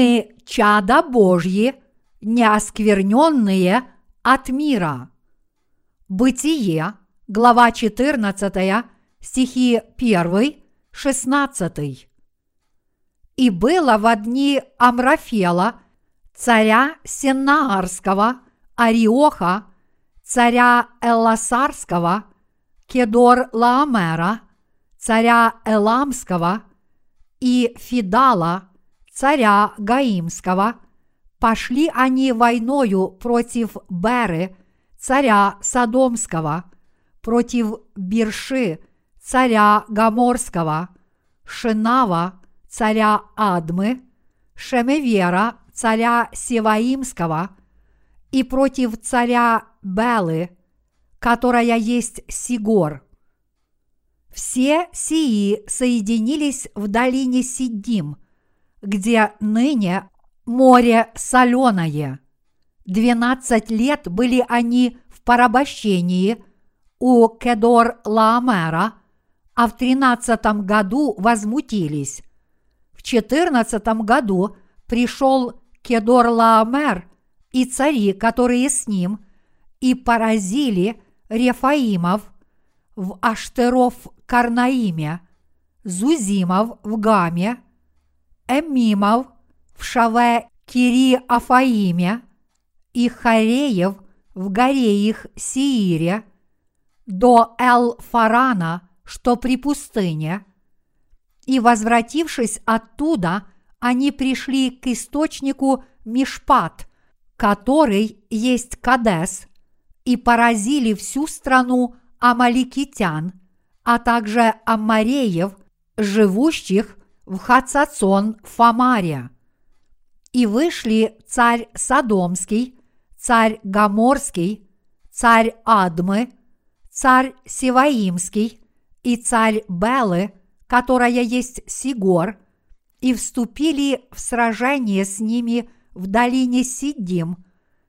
Мы чада Божьи, неоскверненные от мира. Бытие, глава 14, стихи 1, 16. И было в дни Амрафела, царя Сеннаарского, Ариоха, царя Элласарского, Кедор Лаомера, царя Эламского и Фидала, царя Гаимского, пошли они войною против Беры, царя Содомского, против Бирши, царя Гаморского, Шинава, царя Адмы, Шемевера, царя Севаимского, и против царя Белы, которая есть Сигор. Все сии соединились в долине Сидим, где ныне море соленое. Двенадцать лет были они в порабощении у Кедор-Лаомера, а в тринадцатом году возмутились. В четырнадцатом году пришел Кедор-Лаомер и цари, которые с ним, и поразили Рефаимов в Аштеров Карнаиме, Зузимов в Гаме, Эмимов в Шаве Кири Афаиме и Хареев в горе их Сиире, до Эл-Фарана, что при пустыне, и, возвратившись оттуда, они пришли к источнику Мишпат, который есть Кадес, и поразили всю страну амаликитян, а также аммареев, живущих в Хацацон Фамаре. И вышли царь Содомский, царь Гаморский, царь Адмы, царь Севаимский и царь Белы, которая есть Сигор, и вступили в сражение с ними в долине Сидим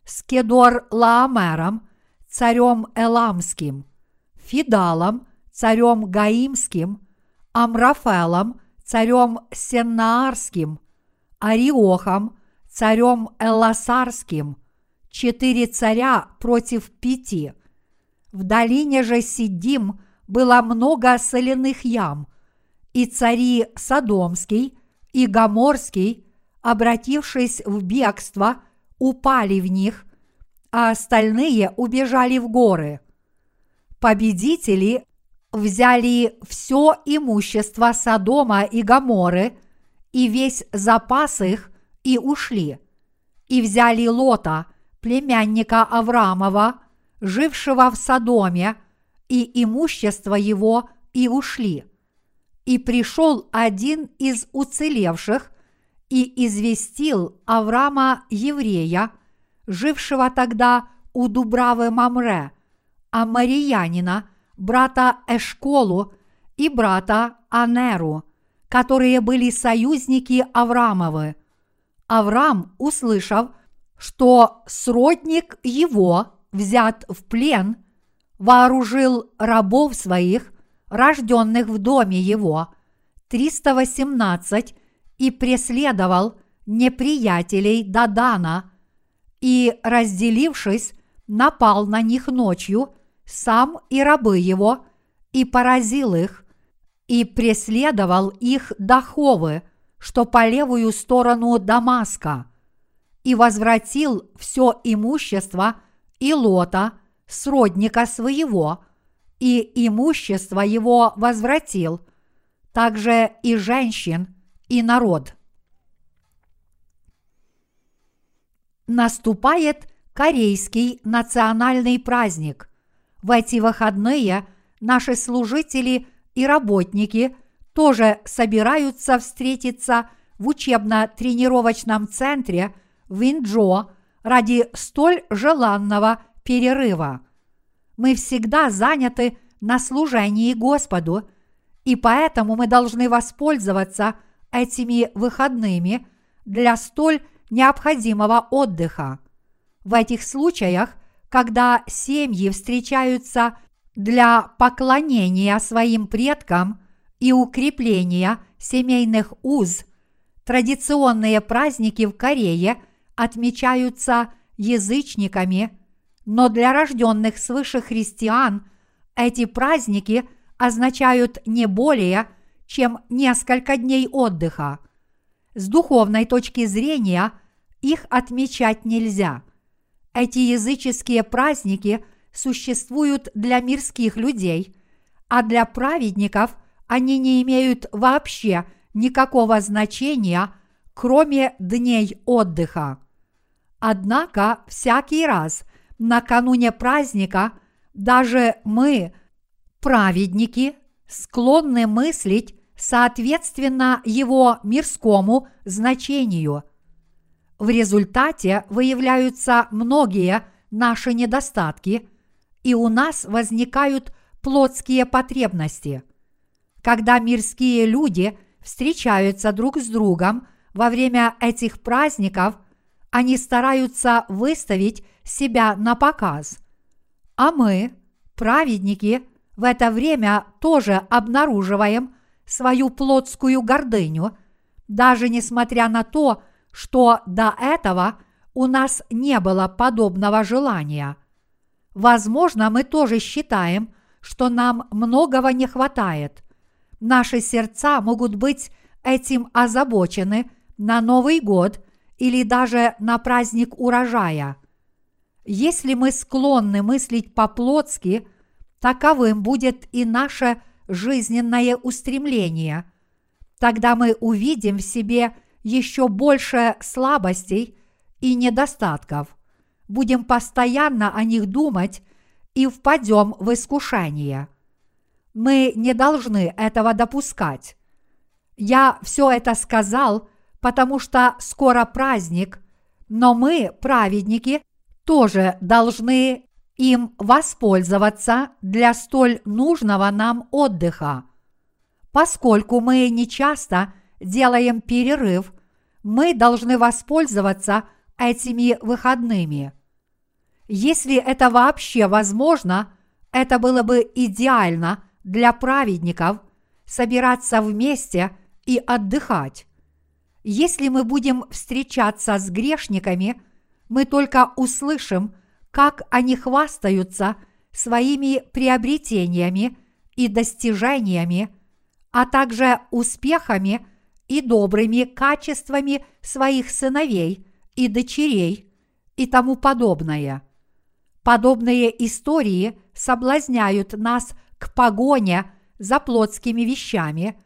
с Кедор Лаомером, царем Эламским, Фидалом, царем Гаимским, Амрафелом, царем Сеннаарским, Ариохом, царем Элласарским, четыре царя против пяти. В долине же Сидим было много соляных ям, и цари Содомский и Гаморский, обратившись в бегство, упали в них, а остальные убежали в горы. Победители взяли все имущество Содома и Гаморы и весь запас их и ушли. И взяли Лота, племянника Авраамова, жившего в Содоме, и имущество его и ушли. И пришел один из уцелевших и известил Авраама еврея, жившего тогда у Дубравы Мамре, а Мариянина, брата Эшколу и брата Анеру, которые были союзники Авраамовы. Авраам, услышав, что сродник его взят в плен, вооружил рабов своих, рожденных в доме его, 318, и преследовал неприятелей Дадана, и, разделившись, напал на них ночью, сам и рабы его, и поразил их, и преследовал их до Ховы, что по левую сторону Дамаска, и возвратил все имущество и Лота, сродника своего, и имущество его возвратил, также и женщин, и народ. Наступает корейский национальный праздник. В эти выходные наши служители и работники тоже собираются встретиться в учебно-тренировочном центре в Инджо ради столь желанного перерыва. Мы всегда заняты на служении Господу, и поэтому мы должны воспользоваться этими выходными для столь необходимого отдыха. В этих случаях, когда семьи встречаются для поклонения своим предкам и укрепления семейных уз, Традиционные праздники в Корее отмечаются язычниками, но для рожденных свыше христиан эти праздники означают не более, чем несколько дней отдыха. С духовной точки зрения их отмечать нельзя. Эти языческие праздники существуют для мирских людей, а для праведников они не имеют вообще никакого значения, кроме дней отдыха. Однако всякий раз накануне праздника даже мы, праведники, склонны мыслить соответственно его мирскому значению. В результате выявляются многие наши недостатки, и у нас возникают плотские потребности. Когда мирские люди встречаются друг с другом во время этих праздников, они стараются выставить себя на показ. А мы, праведники, в это время тоже обнаруживаем свою плотскую гордыню, даже несмотря на то, что до этого у нас не было подобного желания. Возможно, мы тоже считаем, что нам многого не хватает. Наши сердца могут быть этим озабочены на Новый год или даже на праздник урожая. Если мы склонны мыслить по-плотски, таковым будет и наше жизненное устремление. Тогда мы увидим в себе еще больше слабостей и недостатков, будем постоянно о них думать и впадем в искушение. Мы не должны этого допускать. Я все это сказал, потому что скоро праздник, но мы, праведники, тоже должны им воспользоваться для столь нужного нам отдыха. Поскольку мы не часто делаем перерыв, мы должны воспользоваться этими выходными. Если это вообще возможно, это было бы идеально для праведников собираться вместе и отдыхать. Если мы будем встречаться с грешниками, мы только услышим, как они хвастаются своими приобретениями и достижениями, а также успехами и добрыми качествами своих сыновей и дочерей и тому подобное. Подобные истории соблазняют нас к погоне за плотскими вещами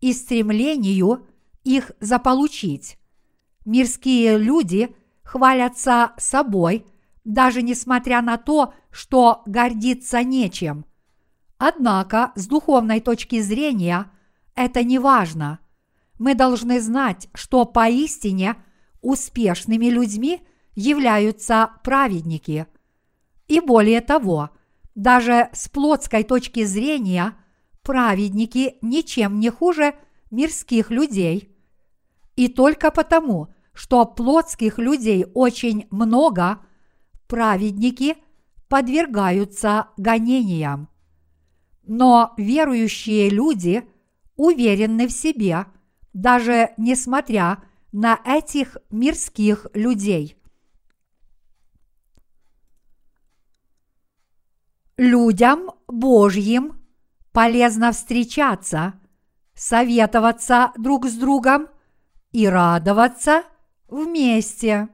и стремлению их заполучить. Мирские люди хвалятся собой, даже несмотря на то, что гордиться нечем. Однако, с духовной точки зрения, это не важно – мы должны знать, что поистине успешными людьми являются праведники. И более того, даже с плотской точки зрения праведники ничем не хуже мирских людей. И только потому, что плотских людей очень много, праведники подвергаются гонениям. Но верующие люди уверены в себе – даже несмотря на этих мирских людей. Людям Божьим полезно встречаться, советоваться друг с другом и радоваться вместе.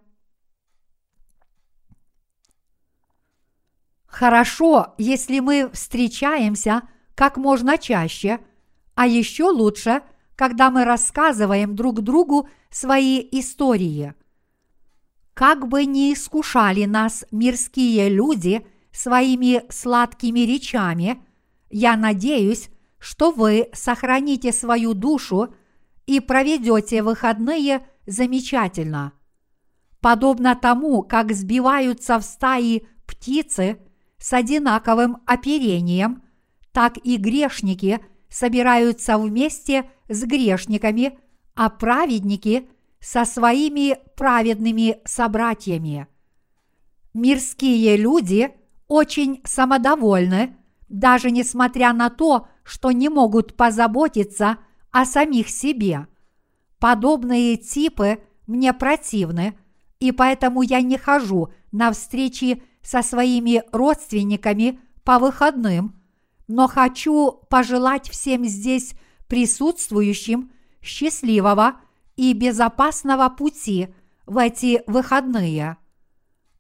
Хорошо, если мы встречаемся как можно чаще, а еще лучше – когда мы рассказываем друг другу свои истории. Как бы ни искушали нас мирские люди своими сладкими речами, я надеюсь, что вы сохраните свою душу и проведете выходные замечательно. Подобно тому, как сбиваются в стаи птицы с одинаковым оперением, так и грешники собираются вместе с грешниками, а праведники со своими праведными собратьями. Мирские люди очень самодовольны, даже несмотря на то, что не могут позаботиться о самих себе. Подобные типы мне противны, и поэтому я не хожу на встречи со своими родственниками по выходным, но хочу пожелать всем здесь присутствующим счастливого и безопасного пути в эти выходные.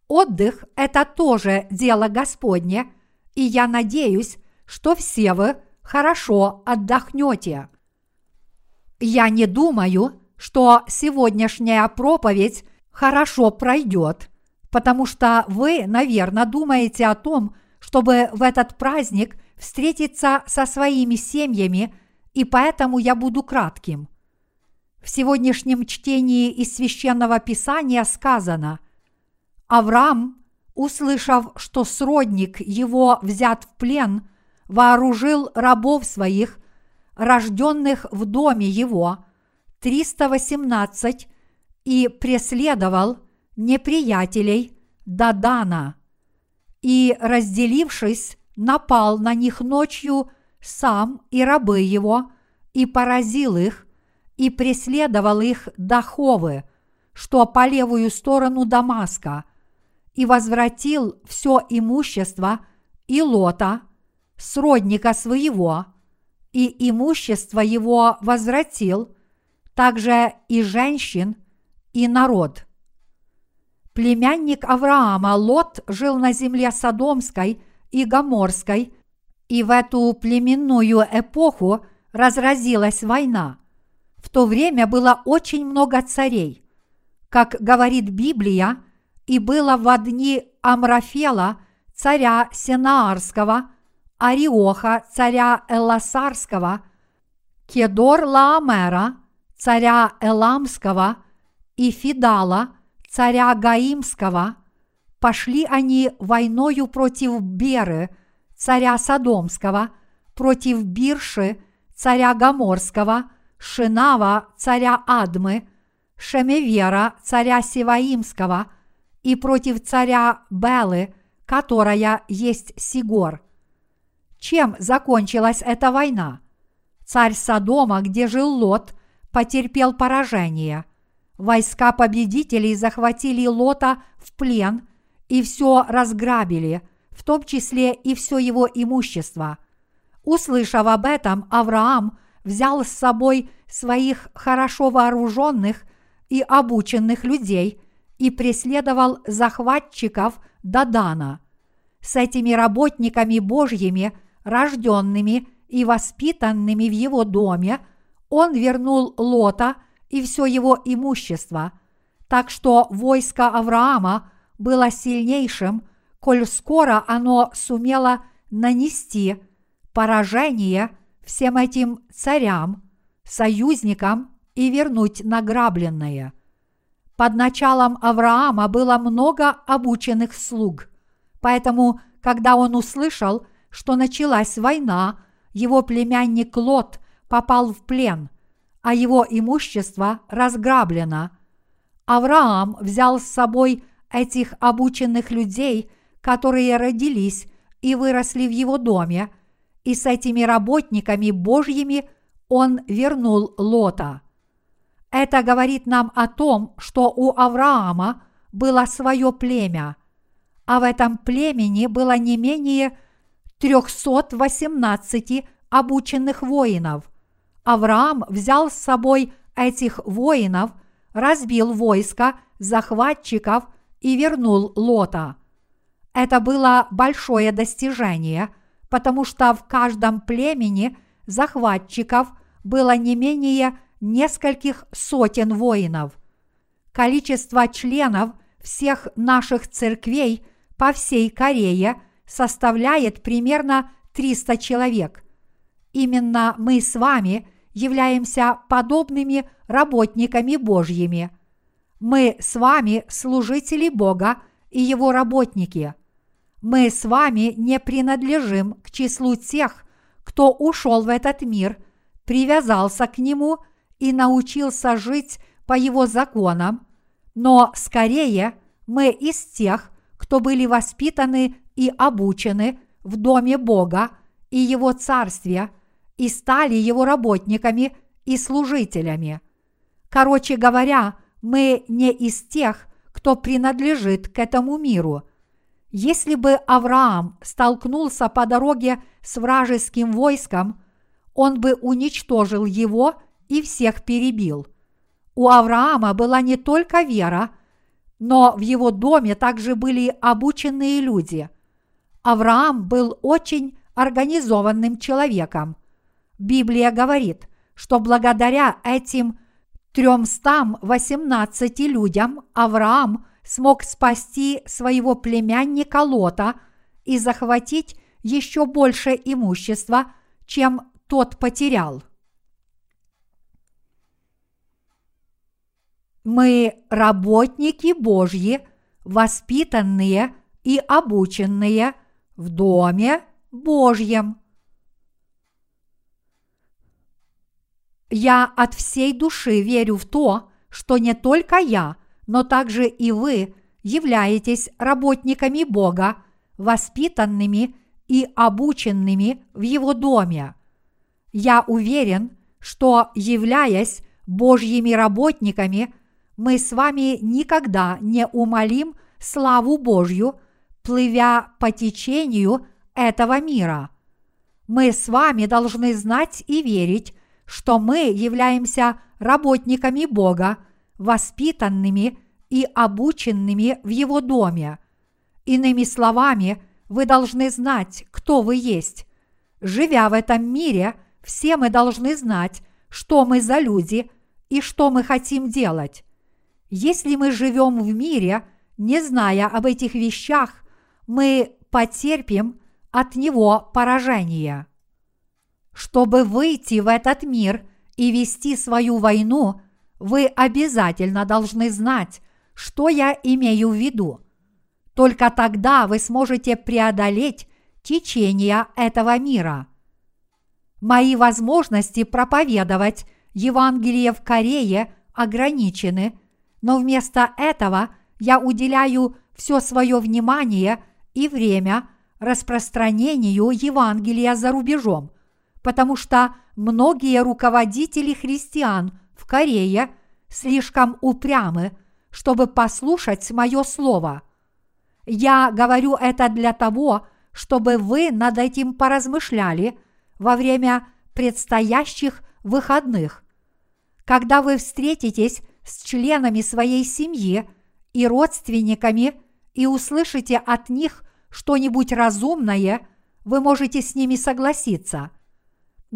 Отдых – это тоже дело Господне, и я надеюсь, что все вы хорошо отдохнете. Я не думаю, что сегодняшняя проповедь хорошо пройдет, потому что вы, наверное, думаете о том, чтобы в этот праздник встретиться со своими семьями, и поэтому я буду кратким. В сегодняшнем чтении из священного писания сказано Авраам, услышав, что сродник его взят в плен, вооружил рабов своих, рожденных в доме его, 318, и преследовал неприятелей Дадана. И, разделившись, напал на них ночью сам и рабы его, и поразил их, и преследовал их до Ховы, что по левую сторону Дамаска, и возвратил все имущество и лота, сродника своего, и имущество его возвратил, также и женщин, и народ. Племянник Авраама Лот жил на земле Содомской и Гоморской, и в эту племенную эпоху разразилась война. В то время было очень много царей. Как говорит Библия, и было в дни Амрафела, царя Сенаарского, Ариоха, царя Эласарского, Кедор Лаамера, царя Эламского и Фидала, царя Гаимского, пошли они войною против Беры, царя Содомского, против Бирши, царя Гаморского, Шинава, царя Адмы, Шемевера, царя Сиваимского, и против царя Белы, которая есть Сигор. Чем закончилась эта война? Царь Содома, где жил Лот, потерпел поражение. Войска победителей захватили Лота в плен и все разграбили, в том числе и все его имущество. Услышав об этом, Авраам взял с собой своих хорошо вооруженных и обученных людей и преследовал захватчиков Дадана. С этими работниками Божьими, рожденными и воспитанными в его доме – он вернул Лота и все его имущество, так что войско Авраама было сильнейшим, коль скоро оно сумело нанести поражение всем этим царям, союзникам и вернуть награбленное. Под началом Авраама было много обученных слуг, поэтому, когда он услышал, что началась война, его племянник Лот попал в плен, а его имущество разграблено. Авраам взял с собой этих обученных людей, которые родились и выросли в его доме, и с этими работниками Божьими он вернул Лота. Это говорит нам о том, что у Авраама было свое племя, а в этом племени было не менее 318 обученных воинов – Авраам взял с собой этих воинов, разбил войско захватчиков и вернул Лота. Это было большое достижение, потому что в каждом племени захватчиков было не менее нескольких сотен воинов. Количество членов всех наших церквей по всей Корее составляет примерно 300 человек. Именно мы с вами – являемся подобными работниками Божьими. Мы с вами служители Бога и Его работники. Мы с вами не принадлежим к числу тех, кто ушел в этот мир, привязался к Нему и научился жить по Его законам, но скорее мы из тех, кто были воспитаны и обучены в Доме Бога и Его Царстве – и стали его работниками и служителями. Короче говоря, мы не из тех, кто принадлежит к этому миру. Если бы Авраам столкнулся по дороге с вражеским войском, он бы уничтожил его и всех перебил. У Авраама была не только вера, но в его доме также были обученные люди. Авраам был очень организованным человеком. Библия говорит, что благодаря этим 318 людям Авраам смог спасти своего племянника Лота и захватить еще больше имущества, чем тот потерял. Мы работники Божьи, воспитанные и обученные в Доме Божьем. Я от всей души верю в то, что не только я, но также и вы являетесь работниками Бога, воспитанными и обученными в Его доме. Я уверен, что, являясь Божьими работниками, мы с вами никогда не умолим славу Божью, плывя по течению этого мира. Мы с вами должны знать и верить, что мы являемся работниками Бога, воспитанными и обученными в Его доме. Иными словами, вы должны знать, кто вы есть. Живя в этом мире, все мы должны знать, что мы за люди и что мы хотим делать. Если мы живем в мире, не зная об этих вещах, мы потерпим от него поражение. Чтобы выйти в этот мир и вести свою войну, вы обязательно должны знать, что я имею в виду. Только тогда вы сможете преодолеть течение этого мира. Мои возможности проповедовать Евангелие в Корее ограничены – но вместо этого я уделяю все свое внимание и время распространению Евангелия за рубежом, потому что многие руководители христиан в Корее слишком упрямы, чтобы послушать мое слово. Я говорю это для того, чтобы вы над этим поразмышляли во время предстоящих выходных. Когда вы встретитесь с членами своей семьи и родственниками и услышите от них что-нибудь разумное, вы можете с ними согласиться.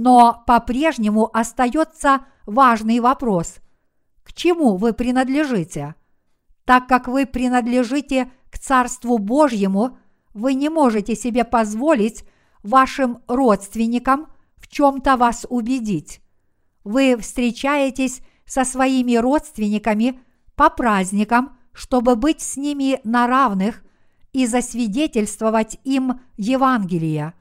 Но по-прежнему остается важный вопрос – к чему вы принадлежите? Так как вы принадлежите к Царству Божьему, вы не можете себе позволить вашим родственникам в чем-то вас убедить. Вы встречаетесь со своими родственниками по праздникам, чтобы быть с ними на равных и засвидетельствовать им Евангелие.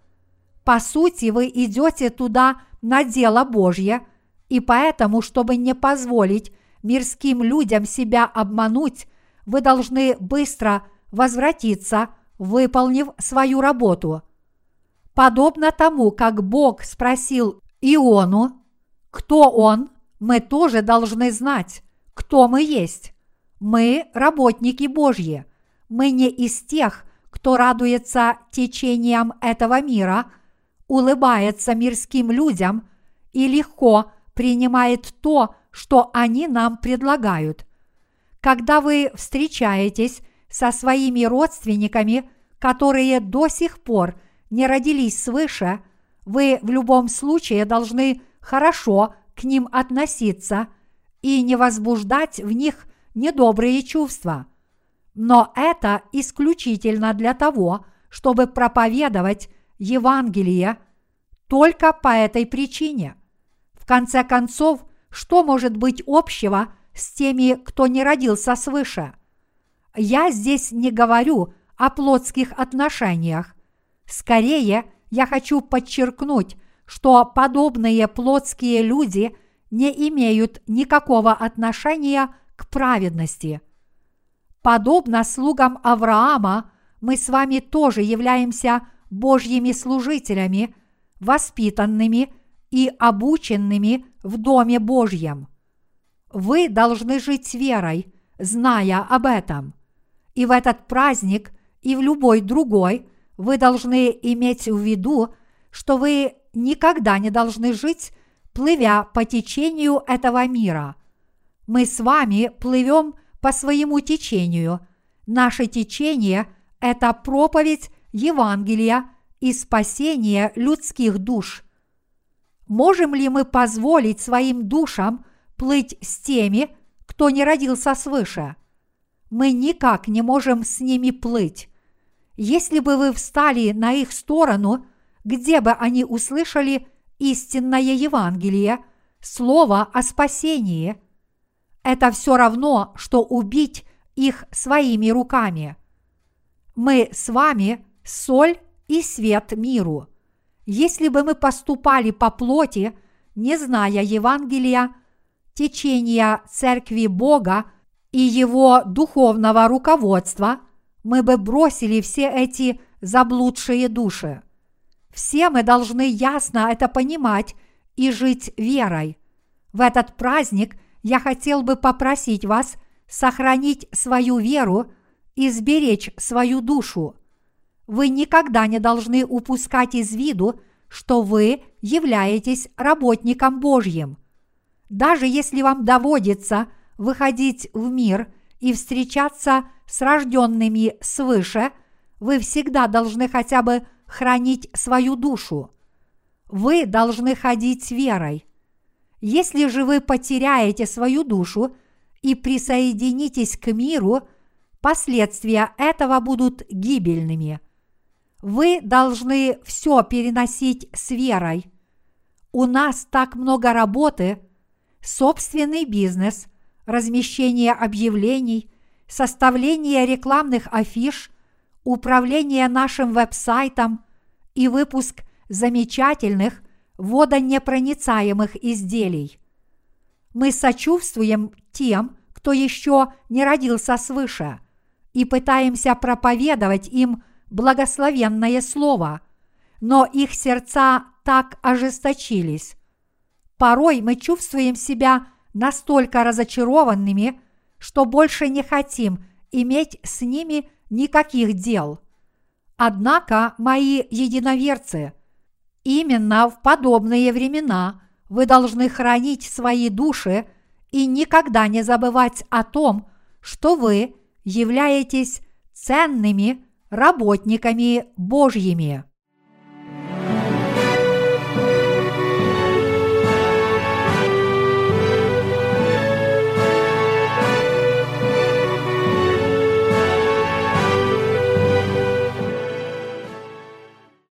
По сути, вы идете туда на дело Божье, и поэтому, чтобы не позволить мирским людям себя обмануть, вы должны быстро возвратиться, выполнив свою работу. Подобно тому, как Бог спросил Иону, кто он, мы тоже должны знать, кто мы есть. Мы работники Божьи. Мы не из тех, кто радуется течениям этого мира, улыбается мирским людям и легко принимает то, что они нам предлагают. Когда вы встречаетесь со своими родственниками, которые до сих пор не родились свыше, вы в любом случае должны хорошо к ним относиться и не возбуждать в них недобрые чувства. Но это исключительно для того, чтобы проповедовать Евангелие только по этой причине. В конце концов, что может быть общего с теми, кто не родился свыше? Я здесь не говорю о плотских отношениях. Скорее, я хочу подчеркнуть, что подобные плотские люди не имеют никакого отношения к праведности. Подобно слугам Авраама, мы с вами тоже являемся Божьими служителями, воспитанными и обученными в Доме Божьем. Вы должны жить верой, зная об этом. И в этот праздник, и в любой другой вы должны иметь в виду, что вы никогда не должны жить, плывя по течению этого мира. Мы с вами плывем по своему течению. Наше течение – это проповедь Евангелия и спасение людских душ. Можем ли мы позволить своим душам плыть с теми, кто не родился свыше? Мы никак не можем с ними плыть. Если бы вы встали на их сторону, где бы они услышали истинное Евангелие, слово о спасении, это все равно, что убить их своими руками. Мы с вами соль и свет миру. Если бы мы поступали по плоти, не зная Евангелия, течения Церкви Бога и его духовного руководства, мы бы бросили все эти заблудшие души. Все мы должны ясно это понимать и жить верой. В этот праздник я хотел бы попросить вас сохранить свою веру и сберечь свою душу. Вы никогда не должны упускать из виду, что вы являетесь работником Божьим. Даже если вам доводится выходить в мир и встречаться с рожденными свыше, вы всегда должны хотя бы хранить свою душу. Вы должны ходить верой. Если же вы потеряете свою душу и присоединитесь к миру, последствия этого будут гибельными. Вы должны все переносить с верой. У нас так много работы, собственный бизнес, размещение объявлений, составление рекламных афиш, управление нашим веб-сайтом и выпуск замечательных водонепроницаемых изделий. Мы сочувствуем тем, кто еще не родился свыше, и пытаемся проповедовать им благословенное слово, но их сердца так ожесточились. Порой мы чувствуем себя настолько разочарованными, что больше не хотим иметь с ними никаких дел. Однако, мои единоверцы, именно в подобные времена вы должны хранить свои души и никогда не забывать о том, что вы являетесь ценными работниками Божьими.